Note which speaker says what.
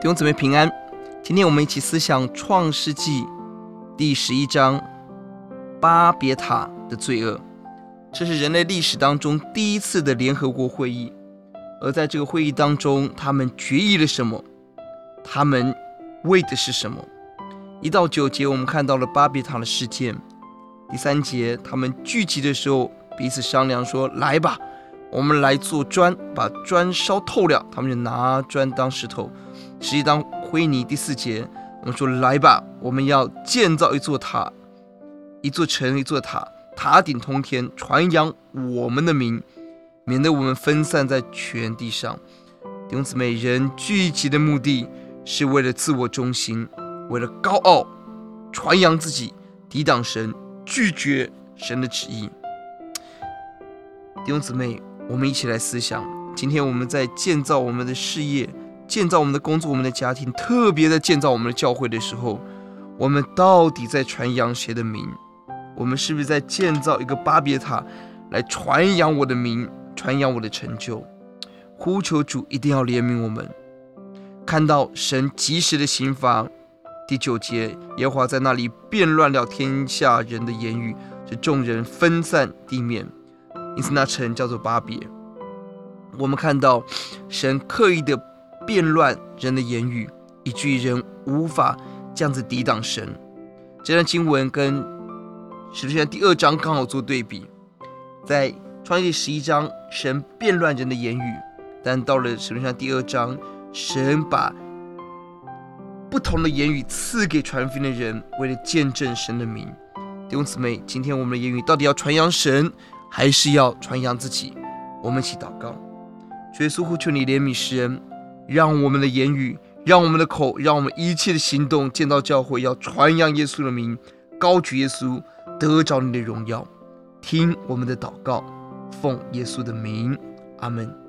Speaker 1: 弟兄姊妹平安，今天我们一起思想创世纪第十一章巴别塔的罪恶。这是人类历史当中第一次的联合国会议，而在这个会议当中，他们决议了什么？他们为的是什么？一到九节，我们看到了巴别塔的事件。第三节，他们聚集的时候，彼此商量说：“来吧，我们来做砖，把砖烧透了。”他们就拿砖当石头。实际当灰泥。第四节，我们说：“来吧，我们要建造一座塔，一座城，一座塔，塔顶通天，传扬我们的名，免得我们分散在全地上。”弟兄姊妹，人聚集的目的是为了自我中心，为了高傲，传扬自己，抵挡神，拒绝神的旨意。弟兄姊妹，我们一起来思想，今天我们在建造我们的事业。建造我们的工作，我们的家庭，特别在建造我们的教会的时候，我们到底在传扬谁的名？我们是不是在建造一个巴别塔，来传扬我的名，传扬我的成就？呼求主一定要怜悯我们，看到神及时的刑罚。第九节，耶和华在那里变乱了天下人的言语，使众人分散地面，因此那城叫做巴别。我们看到神刻意的。变乱人的言语，以至于人无法这样子抵挡神。这段经文跟使徒行第二章刚好做对比。在创世纪十一章，神变乱人的言语；但到了使徒行第二章，神把不同的言语赐给传福音的人，为了见证神的名。弟兄姊妹，今天我们的言语到底要传扬神，还是要传扬自己？我们一起祷告：耶稣，呼求你怜悯世人。让我们的言语，让我们的口，让我们一切的行动，见到教会要传扬耶稣的名，高举耶稣，得着你的荣耀。听我们的祷告，奉耶稣的名，阿门。